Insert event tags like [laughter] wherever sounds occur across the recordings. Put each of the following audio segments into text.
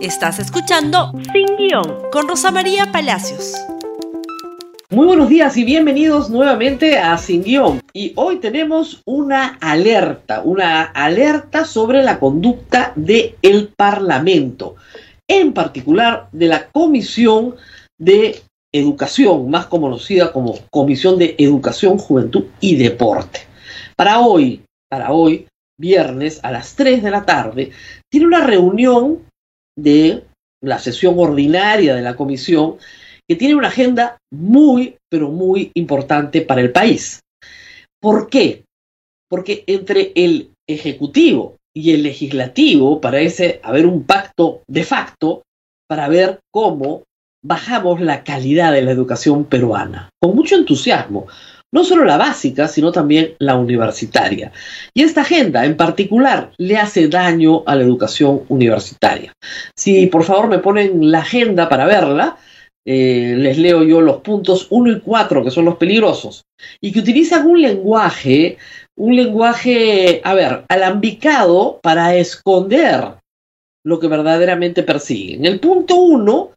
Estás escuchando Sin Guión con Rosa María Palacios. Muy buenos días y bienvenidos nuevamente a Sin Guión. Y hoy tenemos una alerta, una alerta sobre la conducta del el Parlamento, en particular de la Comisión de Educación, más conocida como Comisión de Educación, Juventud y Deporte. Para hoy, para hoy, viernes a las 3 de la tarde, tiene una reunión de la sesión ordinaria de la comisión, que tiene una agenda muy, pero muy importante para el país. ¿Por qué? Porque entre el Ejecutivo y el Legislativo parece haber un pacto de facto para ver cómo bajamos la calidad de la educación peruana, con mucho entusiasmo, no solo la básica, sino también la universitaria. Y esta agenda en particular le hace daño a la educación universitaria. Si por favor me ponen la agenda para verla, eh, les leo yo los puntos 1 y 4, que son los peligrosos, y que utilizan un lenguaje, un lenguaje, a ver, alambicado para esconder lo que verdaderamente persiguen. El punto 1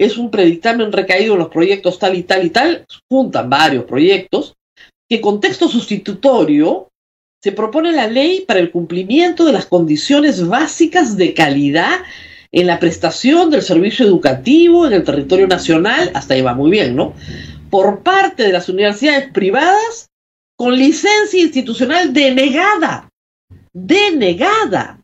es un predictamen recaído en los proyectos tal y tal y tal, juntan varios proyectos, que con texto sustitutorio se propone la ley para el cumplimiento de las condiciones básicas de calidad en la prestación del servicio educativo en el territorio nacional, hasta ahí va muy bien, ¿no? Por parte de las universidades privadas con licencia institucional denegada, denegada.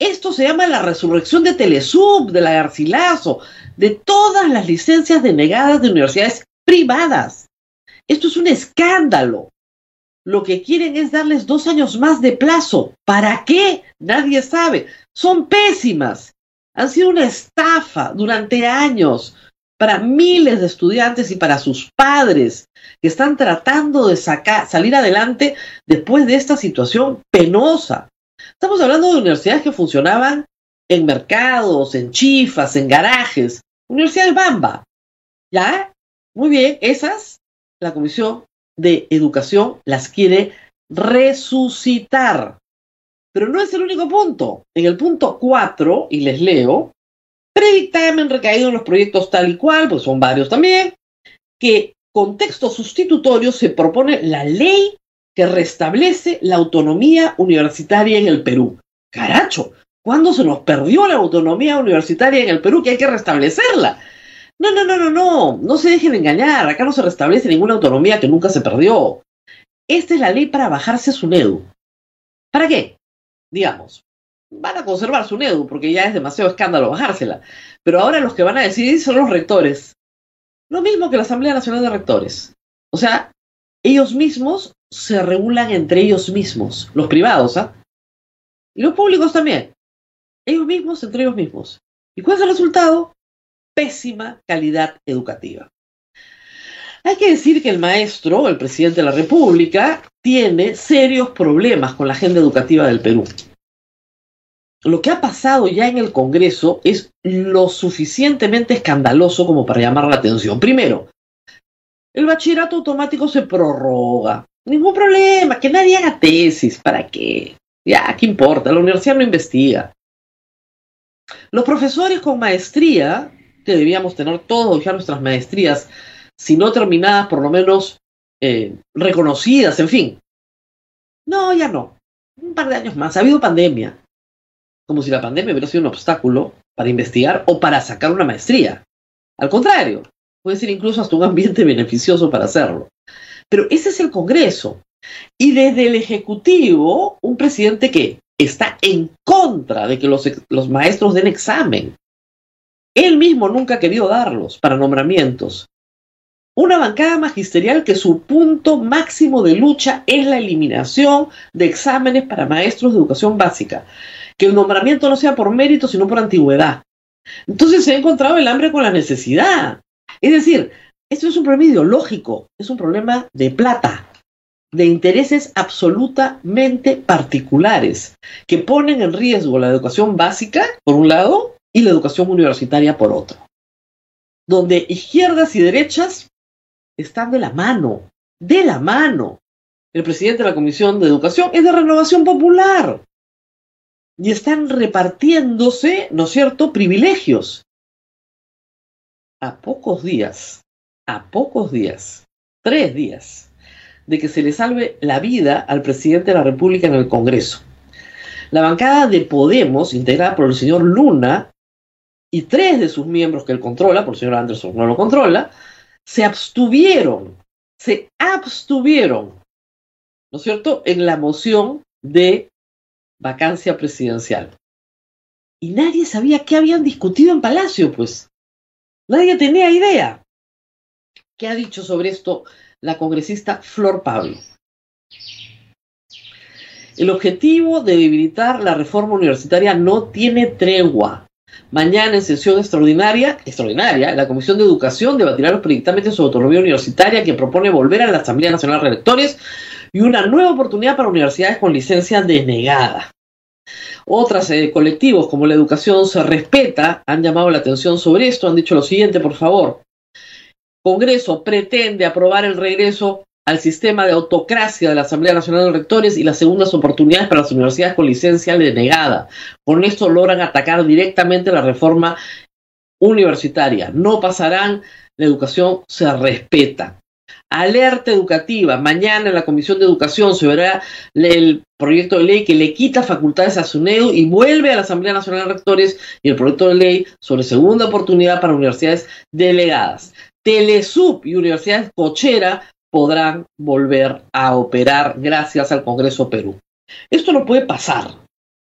Esto se llama la resurrección de Telesub, de la Garcilaso, de todas las licencias denegadas de universidades privadas. Esto es un escándalo. Lo que quieren es darles dos años más de plazo. ¿Para qué? Nadie sabe. Son pésimas. Han sido una estafa durante años para miles de estudiantes y para sus padres que están tratando de sacar, salir adelante después de esta situación penosa. Estamos hablando de universidades que funcionaban en mercados, en chifas, en garajes. Universidad de Bamba. ¿Ya? Muy bien, esas la Comisión de Educación las quiere resucitar. Pero no es el único punto. En el punto 4, y les leo, predictamen recaído en los proyectos tal y cual, pues son varios también, que con texto sustitutorio se propone la ley que restablece la autonomía universitaria en el Perú. Caracho, ¿cuándo se nos perdió la autonomía universitaria en el Perú que hay que restablecerla? No, no, no, no, no, no se dejen engañar, acá no se restablece ninguna autonomía que nunca se perdió. Esta es la ley para bajarse su NEDU. ¿Para qué? Digamos, van a conservar su NEDU porque ya es demasiado escándalo bajársela. Pero ahora los que van a decidir son los rectores. Lo mismo que la Asamblea Nacional de Rectores. O sea, ellos mismos se regulan entre ellos mismos, los privados, ¿ah? Y los públicos también. Ellos mismos entre ellos mismos. ¿Y cuál es el resultado? Pésima calidad educativa. Hay que decir que el maestro, el presidente de la República, tiene serios problemas con la agenda educativa del Perú. Lo que ha pasado ya en el Congreso es lo suficientemente escandaloso como para llamar la atención. Primero, el bachillerato automático se prorroga. Ningún problema, que nadie haga tesis. ¿Para qué? Ya, ¿qué importa? La universidad no investiga. Los profesores con maestría, que debíamos tener todos ya nuestras maestrías, si no terminadas, por lo menos eh, reconocidas, en fin. No, ya no. Un par de años más. Ha habido pandemia. Como si la pandemia hubiera sido un obstáculo para investigar o para sacar una maestría. Al contrario, puede ser incluso hasta un ambiente [laughs] beneficioso para hacerlo. Pero ese es el Congreso. Y desde el Ejecutivo, un presidente que está en contra de que los, los maestros den examen. Él mismo nunca ha querido darlos para nombramientos. Una bancada magisterial que su punto máximo de lucha es la eliminación de exámenes para maestros de educación básica. Que el nombramiento no sea por mérito, sino por antigüedad. Entonces se ha encontrado el hambre con la necesidad. Es decir, esto es un problema ideológico, es un problema de plata, de intereses absolutamente particulares, que ponen en riesgo la educación básica, por un lado, y la educación universitaria, por otro. Donde izquierdas y derechas están de la mano, de la mano. El presidente de la Comisión de Educación es de Renovación Popular. y están repartiéndose, ¿no es cierto?, privilegios. A pocos días, a pocos días, tres días, de que se le salve la vida al presidente de la República en el Congreso. La bancada de Podemos, integrada por el señor Luna y tres de sus miembros que él controla, por el señor Anderson no lo controla, se abstuvieron, se abstuvieron, ¿no es cierto?, en la moción de vacancia presidencial. Y nadie sabía qué habían discutido en Palacio, pues. Nadie tenía idea. ¿Qué ha dicho sobre esto la congresista Flor Pablo? El objetivo de debilitar la reforma universitaria no tiene tregua. Mañana en sesión extraordinaria, extraordinaria, la Comisión de Educación debatirá los predictámenes sobre autonomía universitaria que propone volver a la Asamblea Nacional de Rectores y una nueva oportunidad para universidades con licencia denegada. Otras eh, colectivos como la educación se respeta han llamado la atención sobre esto, han dicho lo siguiente, por favor. Congreso pretende aprobar el regreso al sistema de autocracia de la Asamblea Nacional de Rectores y las segundas oportunidades para las universidades con licencia denegada. Con esto logran atacar directamente la reforma universitaria. No pasarán, la educación se respeta. Alerta educativa. Mañana en la Comisión de Educación se verá el proyecto de ley que le quita facultades a SUNEDU y vuelve a la Asamblea Nacional de Rectores y el proyecto de ley sobre segunda oportunidad para universidades delegadas. Telesub y Universidades Cochera podrán volver a operar gracias al Congreso Perú. Esto no puede pasar.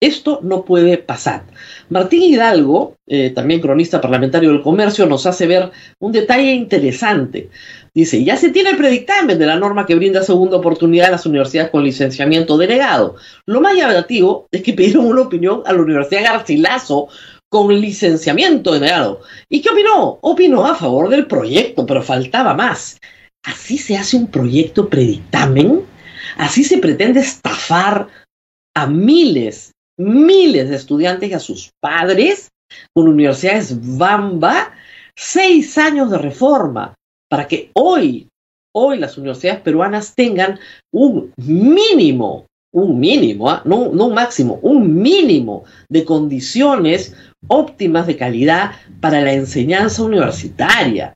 Esto no puede pasar. Martín Hidalgo, eh, también cronista parlamentario del comercio, nos hace ver un detalle interesante. Dice, ya se tiene el predictamen de la norma que brinda segunda oportunidad a las universidades con licenciamiento delegado. Lo más llamativo es que pidieron una opinión a la Universidad Garcilaso con licenciamiento denegado. ¿Y qué opinó? Opinó a favor del proyecto, pero faltaba más. ¿Así se hace un proyecto predictamen? ¿Así se pretende estafar a miles, miles de estudiantes y a sus padres con universidades Bamba? Seis años de reforma para que hoy, hoy las universidades peruanas tengan un mínimo, un mínimo, ¿ah? no, un máximo, un mínimo de condiciones óptimas de calidad para la enseñanza universitaria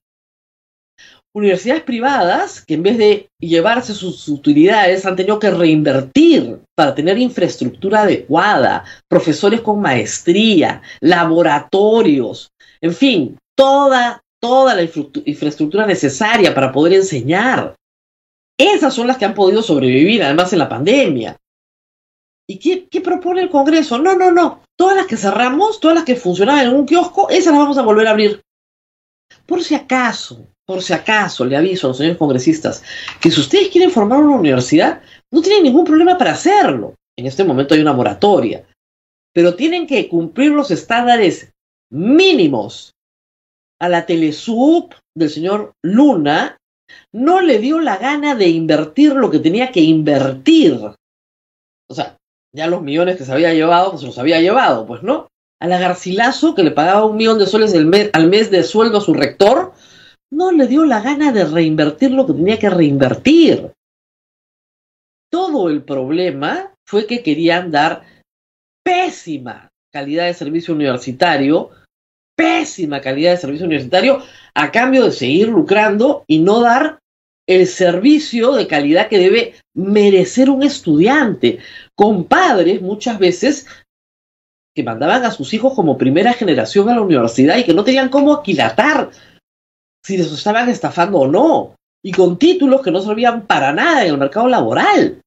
universidades privadas que en vez de llevarse sus utilidades han tenido que reinvertir para tener infraestructura adecuada, profesores con maestría, laboratorios, en fin, toda, toda la infraestructura necesaria para poder enseñar. Esas son las que han podido sobrevivir, además en la pandemia. ¿Y qué, propone el Congreso? No, no, no. Todas las que cerramos, todas las que funcionaban en un kiosco, esas las vamos a volver a abrir. Por si acaso, por si acaso, le aviso a los señores congresistas que si ustedes quieren formar una universidad, no tienen ningún problema para hacerlo. En este momento hay una moratoria. Pero tienen que cumplir los estándares mínimos. A la Telesub del señor Luna no le dio la gana de invertir lo que tenía que invertir. O sea, ya los millones que se había llevado, pues los había llevado, pues no. A la Garcilaso, que le pagaba un millón de soles al mes de sueldo a su rector, no le dio la gana de reinvertir lo que tenía que reinvertir. Todo el problema fue que querían dar pésima calidad de servicio universitario, pésima calidad de servicio universitario, a cambio de seguir lucrando y no dar el servicio de calidad que debe merecer un estudiante, con padres muchas veces que mandaban a sus hijos como primera generación a la universidad y que no tenían cómo aquilatar si les estaban estafando o no, y con títulos que no servían para nada en el mercado laboral.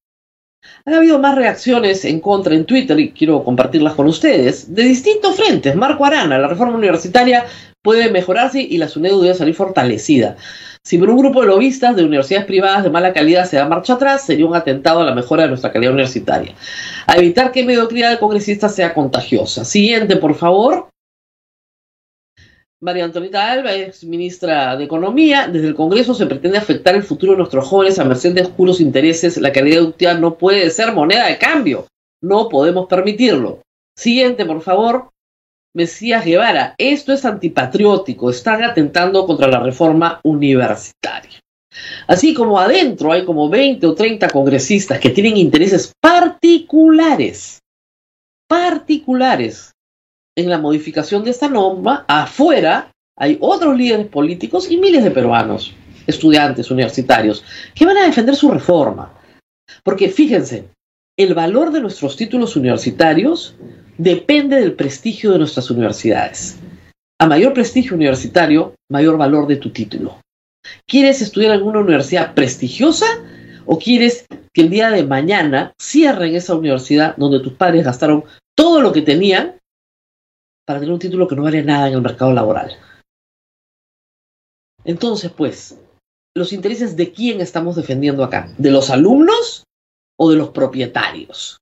Han habido más reacciones en contra en Twitter, y quiero compartirlas con ustedes, de distintos frentes. Marco Arana, la reforma universitaria puede mejorarse y la SUNEDU debe salir fortalecida. Si por un grupo de lobistas de universidades privadas de mala calidad se da marcha atrás, sería un atentado a la mejora de nuestra calidad universitaria. A evitar que mediocridad de congresistas sea contagiosa. Siguiente, por favor. María Antonita Alba es ministra de Economía. Desde el Congreso se pretende afectar el futuro de nuestros jóvenes a merced de oscuros intereses. La calidad educativa no puede ser moneda de cambio. No podemos permitirlo. Siguiente, por favor. Mesías Guevara. Esto es antipatriótico. Están atentando contra la reforma universitaria. Así como adentro hay como 20 o 30 congresistas que tienen intereses particulares particulares en la modificación de esta norma. Afuera hay otros líderes políticos y miles de peruanos, estudiantes, universitarios, que van a defender su reforma. Porque fíjense, el valor de nuestros títulos universitarios depende del prestigio de nuestras universidades. A mayor prestigio universitario, mayor valor de tu título. ¿Quieres estudiar en una universidad prestigiosa o quieres que el día de mañana cierren esa universidad donde tus padres gastaron todo lo que tenían para tener un título que no vale nada en el mercado laboral? Entonces, pues, los intereses de quién estamos defendiendo acá? ¿De los alumnos o de los propietarios?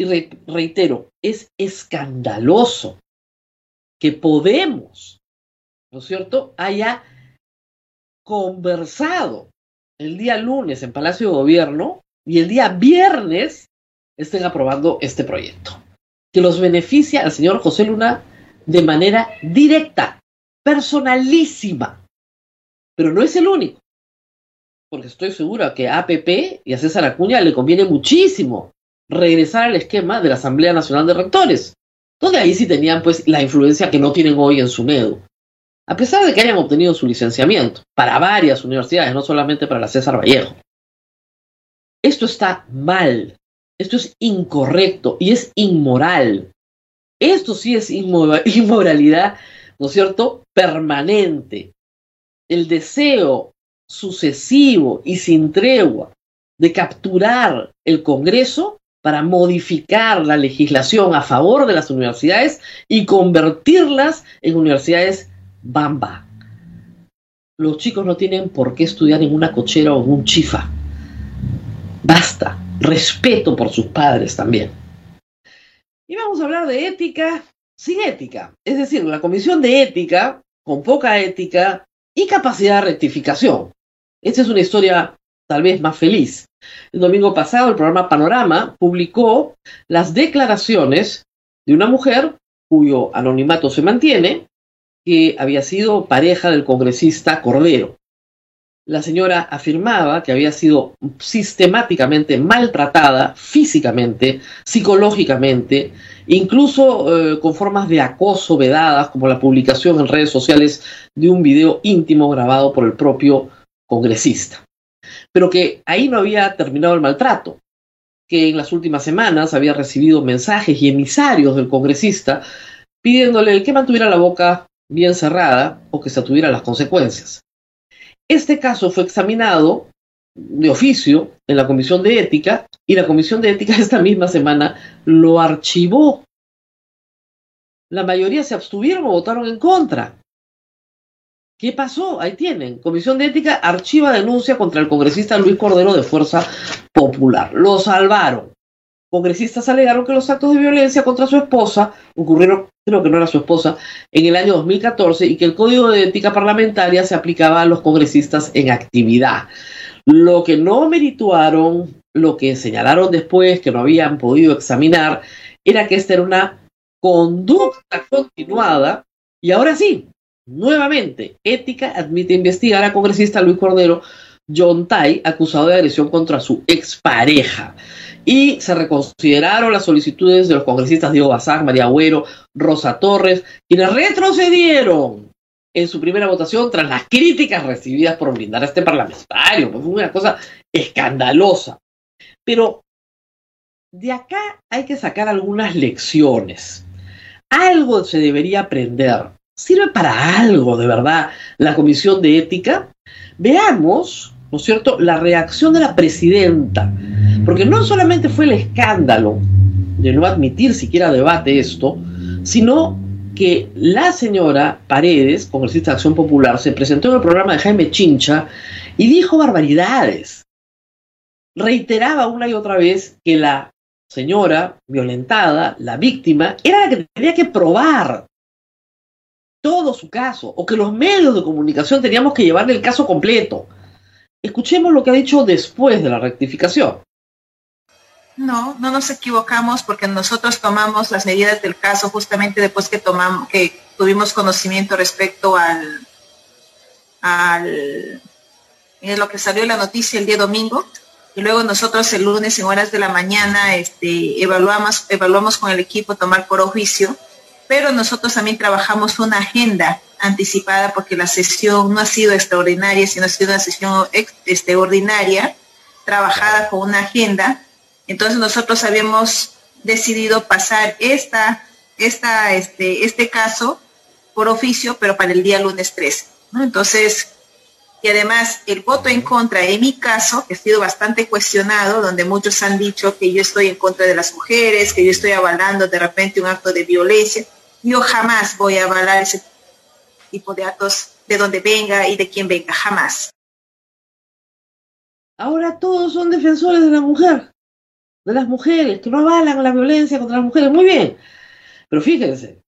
Y reitero, es escandaloso que Podemos, ¿no es cierto?, haya conversado el día lunes en Palacio de Gobierno y el día viernes estén aprobando este proyecto, que los beneficia al señor José Luna de manera directa, personalísima. Pero no es el único, porque estoy segura que a APP y a César Acuña le conviene muchísimo regresar al esquema de la Asamblea Nacional de Rectores, donde ahí sí tenían pues la influencia que no tienen hoy en su SUNEDU. A pesar de que hayan obtenido su licenciamiento para varias universidades, no solamente para la César Vallejo. Esto está mal, esto es incorrecto y es inmoral. Esto sí es [laughs] inmoralidad, ¿no es cierto?, permanente. El deseo sucesivo y sin tregua de capturar el Congreso para modificar la legislación a favor de las universidades y convertirlas en universidades bamba. Los chicos no tienen por qué estudiar en una cochera o en un chifa. Basta. Respeto por sus padres también. Y vamos a hablar de ética sin ética. Es decir, la comisión de ética, con poca ética y capacidad de rectificación. Esta es una historia tal vez más feliz. El domingo pasado el programa Panorama publicó las declaraciones de una mujer cuyo anonimato se mantiene, que había sido pareja del congresista Cordero. La señora afirmaba que había sido sistemáticamente maltratada físicamente, psicológicamente, incluso eh, con formas de acoso vedadas, como la publicación en redes sociales de un video íntimo grabado por el propio congresista pero que ahí no había terminado el maltrato, que en las últimas semanas había recibido mensajes y emisarios del congresista pidiéndole que mantuviera la boca bien cerrada o que se atuviera las consecuencias. Este caso fue examinado de oficio en la Comisión de Ética y la Comisión de Ética [laughs] esta misma semana lo archivó. La mayoría se abstuvieron o votaron en contra. ¿Qué pasó? Ahí tienen. Comisión de Ética archiva denuncia contra el congresista Luis Cordero de Fuerza Popular. Lo salvaron. Congresistas alegaron que los actos de violencia contra su esposa ocurrieron, creo que no era su esposa, en el año 2014 y que el Código de Ética Parlamentaria se aplicaba a los congresistas en actividad. Lo que no merituaron, lo que señalaron después que no habían podido examinar, era que esta era una conducta continuada y ahora sí, Nuevamente, Ética admite investigar a congresista Luis Cordero John Tai, acusado de agresión contra su expareja. Y se reconsideraron las solicitudes de los congresistas Diego Bazán, María Agüero, Rosa Torres, quienes retrocedieron en su primera votación tras las críticas recibidas por blindar a este parlamentario. Pues fue una cosa escandalosa. Pero de acá hay que sacar algunas lecciones. Algo se debería aprender sirve para algo de verdad la Comisión de Ética, veamos, ¿no es cierto?, la reacción de la presidenta. Porque no solamente fue el escándalo de no admitir siquiera debate esto, sino que la señora Paredes, congresista de Acción Popular, se presentó en el programa de Jaime Chincha y dijo barbaridades. Reiteraba una y otra vez que la señora violentada, la víctima, era la que tenía que probar todo su caso, o que los medios de comunicación teníamos que llevarle el caso completo. Escuchemos lo que ha dicho después de la rectificación. No, no nos equivocamos porque nosotros tomamos las medidas del caso justamente después que tomamos, que tuvimos conocimiento respecto al, al lo que salió la noticia el día domingo, y luego nosotros el lunes en horas de la mañana este, evaluamos, evaluamos con el equipo tomar por oficio, pero nosotros también trabajamos una agenda anticipada porque la sesión no ha sido extraordinaria, sino ha sido una sesión este, ordinaria, trabajada con una agenda. Entonces nosotros habíamos decidido pasar esta, esta, este, este caso por oficio, pero para el día lunes 13. Entonces, y además el voto en contra en mi caso, que ha sido bastante cuestionado, donde muchos han dicho que yo estoy en contra de las mujeres, que yo estoy avalando de repente un acto de violencia, yo jamás voy a avalar ese tipo de actos de donde venga y de quien venga, jamás. Ahora todos son defensores de la mujer, de las mujeres, que no avalan la violencia contra las mujeres. Muy bien, pero fíjense,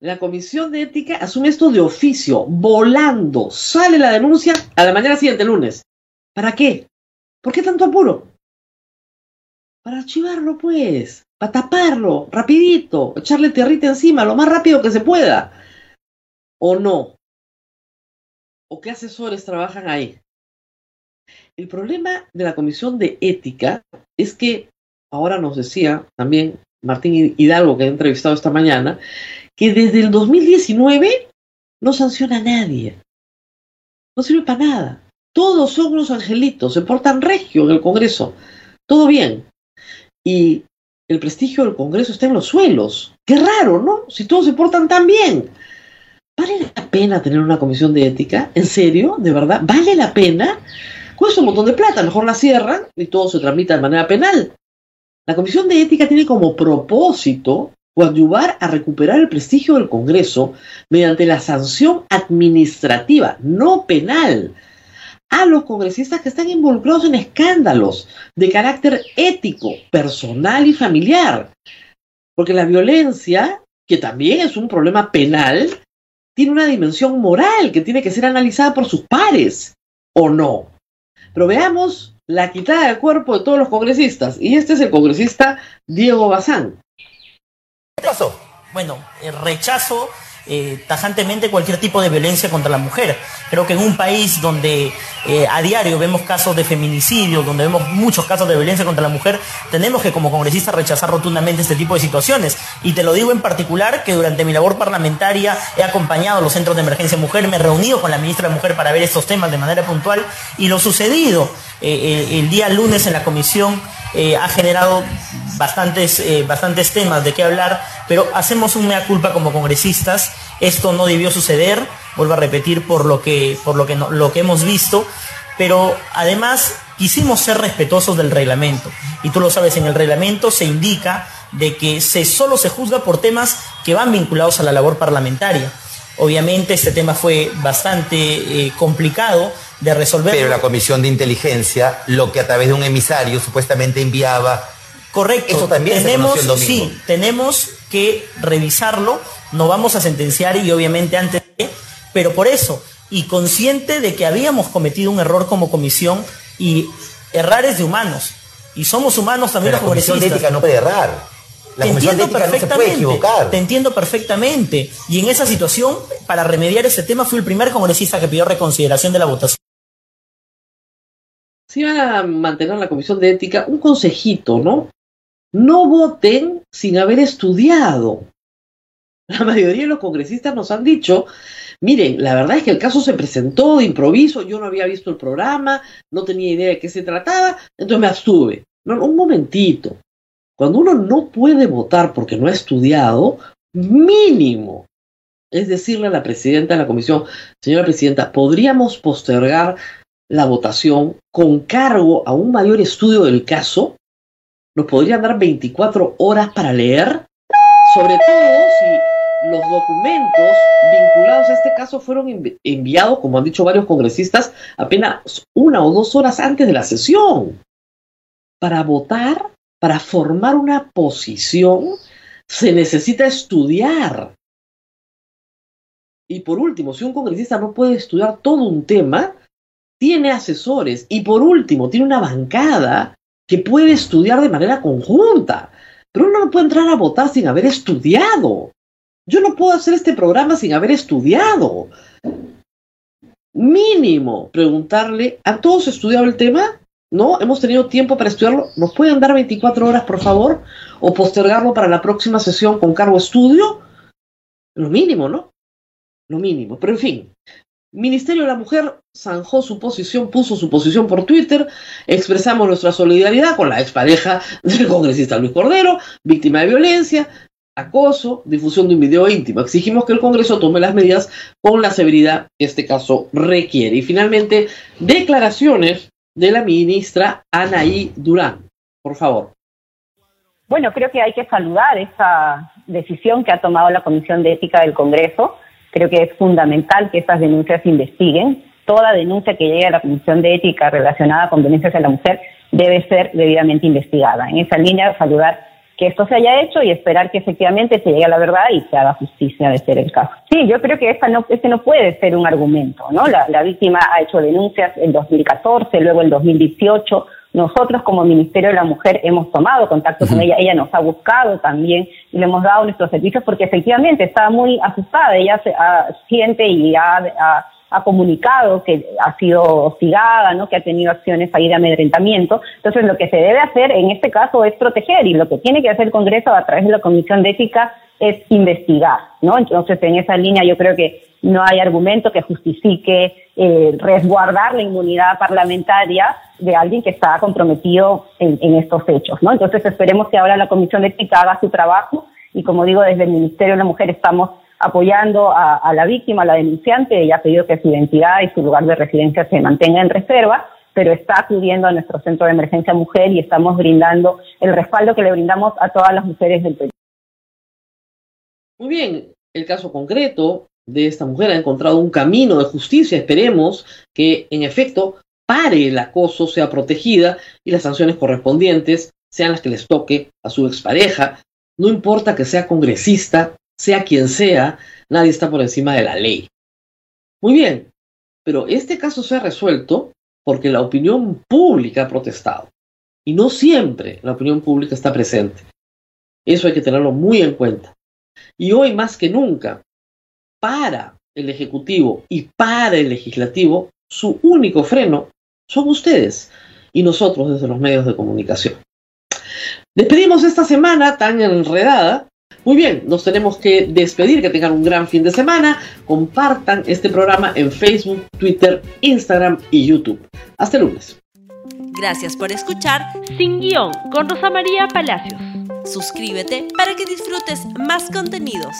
la comisión de ética asume esto de oficio, volando. Sale la denuncia a la mañana siguiente, lunes. ¿Para qué? ¿Por qué tanto apuro? Para archivarlo, pues. Para taparlo, rapidito. Echarle tierrita encima, lo más rápido que se pueda. ¿O no? ¿O qué asesores trabajan ahí? El problema de la comisión de ética es que, ahora nos decía también Martín Hidalgo, que ha entrevistado esta mañana, que desde el 2019 no sanciona a nadie. No sirve para nada. Todos son unos angelitos, se portan regio en el Congreso. Todo bien. Y el prestigio del Congreso está en los suelos. Qué raro, ¿no? Si todos se portan tan bien. ¿Vale la pena tener una comisión de ética? ¿En serio? ¿De verdad? ¿Vale la pena? Cuesta un montón de plata, mejor la cierran y todo se tramita de manera penal. La comisión de ética tiene como propósito coadyuvar a recuperar el prestigio del Congreso mediante la sanción administrativa, no penal, a los congresistas que están involucrados en escándalos de carácter ético, personal y familiar. Porque la violencia, que también es un problema penal, tiene una dimensión moral que tiene que ser analizada por sus pares, ¿o no? Pero veamos la quitada de cuerpo de todos los congresistas. Y este es el congresista Diego Bazán. ¿Qué pasó? Bueno, el rechazo eh, tajantemente cualquier tipo de violencia contra la mujer. Creo que en un país donde eh, a diario vemos casos de feminicidio, donde vemos muchos casos de violencia contra la mujer, tenemos que como congresistas rechazar rotundamente este tipo de situaciones. Y te lo digo en particular que durante mi labor parlamentaria he acompañado a los centros de emergencia mujer, me he reunido con la ministra de Mujer para ver estos temas de manera puntual y lo sucedido eh, el día lunes en la comisión ha generado bastantes, bastantes temas de qué hablar, pero hacemos un mea culpa como congresistas esto no debió suceder, vuelvo a repetir por lo que, por lo que, lo que hemos visto, pero además quisimos ser respetuosos del reglamento. Y tú lo sabes, en el reglamento se indica de que se, solo se juzga por temas que van vinculados a la labor parlamentaria. Obviamente este tema fue bastante eh, complicado de resolver. Pero la Comisión de Inteligencia, lo que a través de un emisario supuestamente enviaba... Correcto. Eso también tenemos, Sí, tenemos que revisarlo no vamos a sentenciar y obviamente antes de, pero por eso, y consciente de que habíamos cometido un error como comisión y errar es de humanos. Y somos humanos también los congresistas. La comisión de ética no puede errar. La comisión de ética no se puede equivocar. Te entiendo perfectamente. Y en esa situación, para remediar ese tema, fui el primer congresista que pidió reconsideración de la votación. Si van a mantener la comisión de ética, un consejito, ¿no? No voten sin haber estudiado. La mayoría de los congresistas nos han dicho, miren, la verdad es que el caso se presentó de improviso, yo no había visto el programa, no tenía idea de qué se trataba, entonces me abstuve. No, un momentito. Cuando uno no puede votar porque no ha estudiado, mínimo es decirle a la presidenta de la comisión, señora presidenta, ¿podríamos postergar la votación con cargo a un mayor estudio del caso? ¿Nos podrían dar 24 horas para leer? Sobre todo si los documentos vinculados a este caso fueron enviados, como han dicho varios congresistas, apenas una o dos horas antes de la sesión. Para votar, para formar una posición, se necesita estudiar. Y por último, si un congresista no puede estudiar todo un tema, tiene asesores. Y por último, tiene una bancada que puede estudiar de manera conjunta. Pero uno no puede entrar a votar sin haber estudiado. Yo no puedo hacer este programa sin haber estudiado. Mínimo preguntarle, ¿han todos estudiado el tema? ¿No? Hemos tenido tiempo para estudiarlo. ¿Nos pueden dar 24 horas, por favor? ¿O postergarlo para la próxima sesión con cargo estudio? Lo mínimo, ¿no? Lo mínimo. Pero en fin, Ministerio de la Mujer zanjó su posición, puso su posición por Twitter, expresamos nuestra solidaridad con la expareja del congresista Luis Cordero, víctima de violencia, acoso, difusión de un video íntimo. Exigimos que el Congreso tome las medidas con la severidad que este caso requiere. Y finalmente, declaraciones de la ministra Anaí Durán. Por favor. Bueno, creo que hay que saludar esa decisión que ha tomado la Comisión de Ética del Congreso Creo que es fundamental que estas denuncias se investiguen. Toda denuncia que llegue a la Comisión de Ética relacionada con violencias a la mujer debe ser debidamente investigada. En esa línea, saludar que esto se haya hecho y esperar que efectivamente se llegue a la verdad y se haga justicia de ser el caso. Sí, yo creo que esta no, este no puede ser un argumento, ¿no? La, la víctima ha hecho denuncias en 2014, luego en 2018, nosotros como Ministerio de la Mujer hemos tomado contacto con ella, ella nos ha buscado también y le hemos dado nuestros servicios porque efectivamente está muy asustada, ella se, siente y ha, comunicado que ha sido hostigada, ¿no? que ha tenido acciones ahí de amedrentamiento. Entonces lo que se debe hacer en este caso es proteger y lo que tiene que hacer el Congreso a través de la Comisión de Ética es investigar, ¿no? Entonces, en esa línea yo creo que no hay argumento que justifique eh, resguardar la inmunidad parlamentaria de alguien que está comprometido en, estos hechos, ¿no? Entonces, esperemos que ahora la Comisión de Ética haga su trabajo y, como digo, desde el Ministerio de la Mujer estamos apoyando a, la víctima, a la denunciante, ella ha pedido que su identidad y su lugar de residencia se mantenga en reserva, pero está acudiendo a nuestro centro de emergencia mujer y estamos brindando el respaldo que le brindamos a todas las mujeres del país. Muy bien, el caso concreto de esta mujer ha encontrado un camino de justicia. Esperemos que, en efecto, pare el acoso, sea protegida y las sanciones correspondientes sean las que les toque a su expareja. No importa que sea congresista, sea quien sea, nadie está por encima de la ley. Muy bien, pero este caso se ha resuelto porque la opinión pública ha protestado. Y no siempre la opinión pública está presente. Eso hay que tenerlo muy en cuenta. Y hoy más que nunca, para el Ejecutivo y para el Legislativo, su único freno son ustedes y nosotros desde los medios de comunicación. Despedimos esta semana tan enredada. Muy bien, nos tenemos que despedir, que tengan un gran fin de semana. Compartan este programa en Facebook, Twitter, Instagram y YouTube. Hasta lunes. Gracias por escuchar Sin Guión con Rosa María Palacios. Suscríbete para que disfrutes más contenidos.